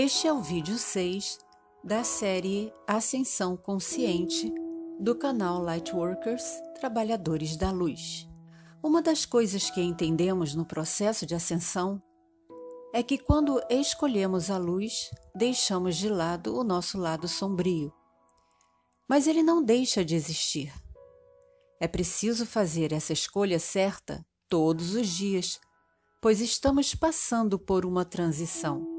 Este é o vídeo 6 da série Ascensão Consciente do canal Lightworkers Trabalhadores da Luz. Uma das coisas que entendemos no processo de ascensão é que quando escolhemos a luz, deixamos de lado o nosso lado sombrio. Mas ele não deixa de existir. É preciso fazer essa escolha certa todos os dias, pois estamos passando por uma transição.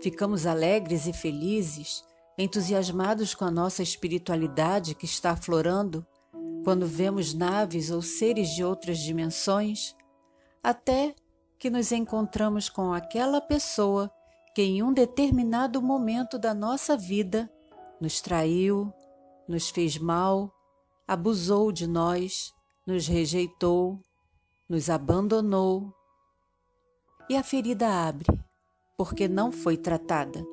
Ficamos alegres e felizes, entusiasmados com a nossa espiritualidade que está aflorando, quando vemos naves ou seres de outras dimensões, até que nos encontramos com aquela pessoa que em um determinado momento da nossa vida nos traiu, nos fez mal, abusou de nós, nos rejeitou, nos abandonou. E a ferida abre porque não foi tratada.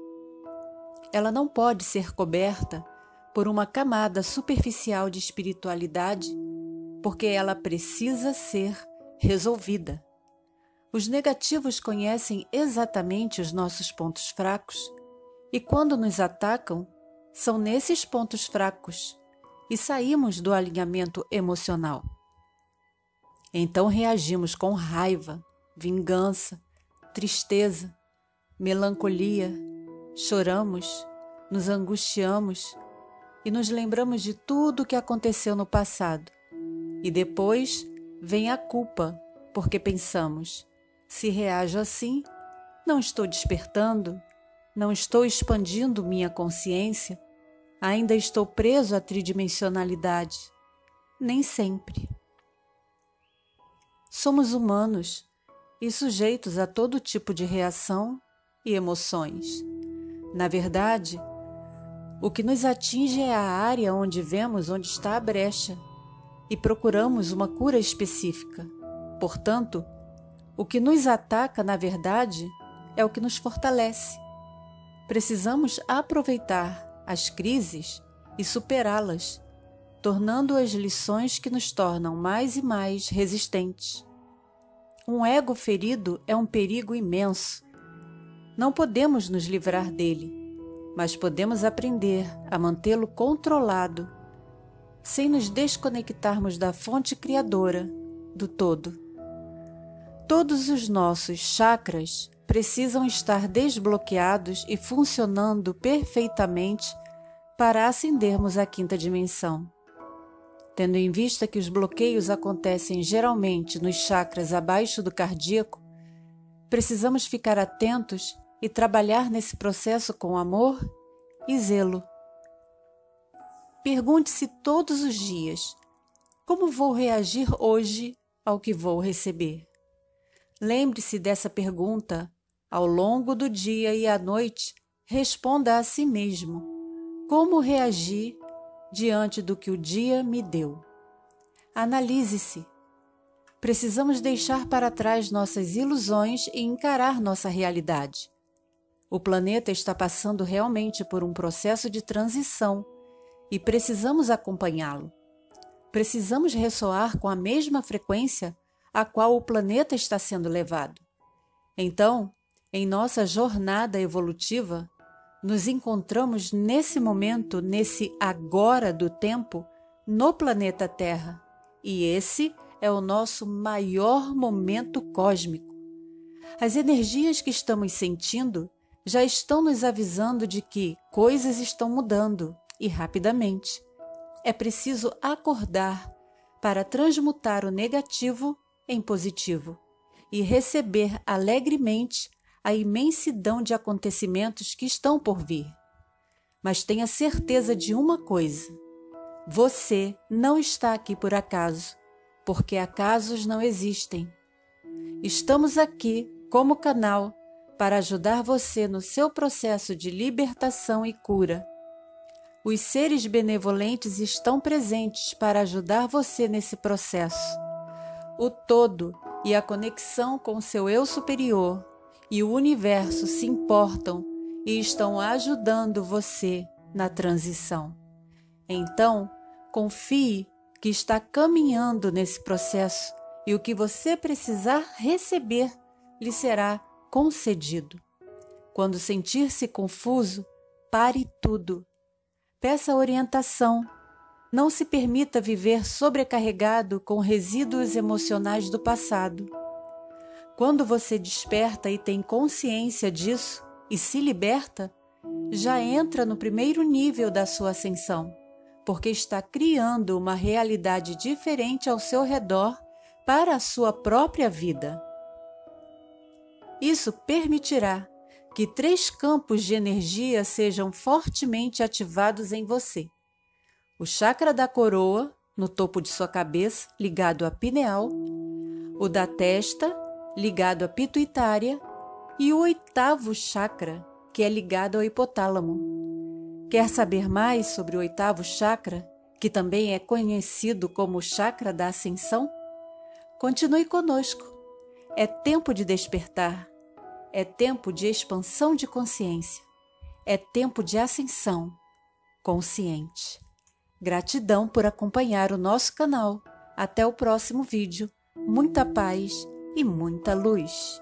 Ela não pode ser coberta por uma camada superficial de espiritualidade, porque ela precisa ser resolvida. Os negativos conhecem exatamente os nossos pontos fracos e, quando nos atacam, são nesses pontos fracos e saímos do alinhamento emocional. Então reagimos com raiva, vingança, tristeza, melancolia, choramos, nos angustiamos e nos lembramos de tudo o que aconteceu no passado. E depois vem a culpa, porque pensamos: se reajo assim, não estou despertando, não estou expandindo minha consciência, ainda estou preso à tridimensionalidade. Nem sempre. Somos humanos e sujeitos a todo tipo de reação e emoções. Na verdade, o que nos atinge é a área onde vemos onde está a brecha e procuramos uma cura específica. Portanto, o que nos ataca, na verdade, é o que nos fortalece. Precisamos aproveitar as crises e superá-las, tornando as lições que nos tornam mais e mais resistentes. Um ego ferido é um perigo imenso não podemos nos livrar dele, mas podemos aprender a mantê-lo controlado, sem nos desconectarmos da fonte criadora do todo. Todos os nossos chakras precisam estar desbloqueados e funcionando perfeitamente para ascendermos à quinta dimensão. Tendo em vista que os bloqueios acontecem geralmente nos chakras abaixo do cardíaco, precisamos ficar atentos e trabalhar nesse processo com amor e zelo. Pergunte-se todos os dias: como vou reagir hoje ao que vou receber? Lembre-se dessa pergunta ao longo do dia e à noite. Responda a si mesmo: como reagir diante do que o dia me deu? Analise-se. Precisamos deixar para trás nossas ilusões e encarar nossa realidade. O planeta está passando realmente por um processo de transição e precisamos acompanhá-lo. Precisamos ressoar com a mesma frequência a qual o planeta está sendo levado. Então, em nossa jornada evolutiva, nos encontramos nesse momento, nesse agora do tempo, no planeta Terra, e esse é o nosso maior momento cósmico. As energias que estamos sentindo já estão nos avisando de que coisas estão mudando e rapidamente. É preciso acordar para transmutar o negativo em positivo e receber alegremente a imensidão de acontecimentos que estão por vir. Mas tenha certeza de uma coisa: você não está aqui por acaso, porque acasos não existem. Estamos aqui como canal para ajudar você no seu processo de libertação e cura. Os seres benevolentes estão presentes para ajudar você nesse processo. O todo e a conexão com seu eu superior e o universo se importam e estão ajudando você na transição. Então, confie que está caminhando nesse processo e o que você precisar receber lhe será concedido. Quando sentir-se confuso, pare tudo. Peça orientação. Não se permita viver sobrecarregado com resíduos emocionais do passado. Quando você desperta e tem consciência disso e se liberta, já entra no primeiro nível da sua ascensão, porque está criando uma realidade diferente ao seu redor para a sua própria vida. Isso permitirá que três campos de energia sejam fortemente ativados em você: o chakra da coroa, no topo de sua cabeça, ligado à pineal, o da testa, ligado à pituitária, e o oitavo chakra, que é ligado ao hipotálamo. Quer saber mais sobre o oitavo chakra, que também é conhecido como chakra da ascensão? Continue conosco. É tempo de despertar. É tempo de expansão de consciência. É tempo de ascensão consciente. Gratidão por acompanhar o nosso canal. Até o próximo vídeo. Muita paz e muita luz.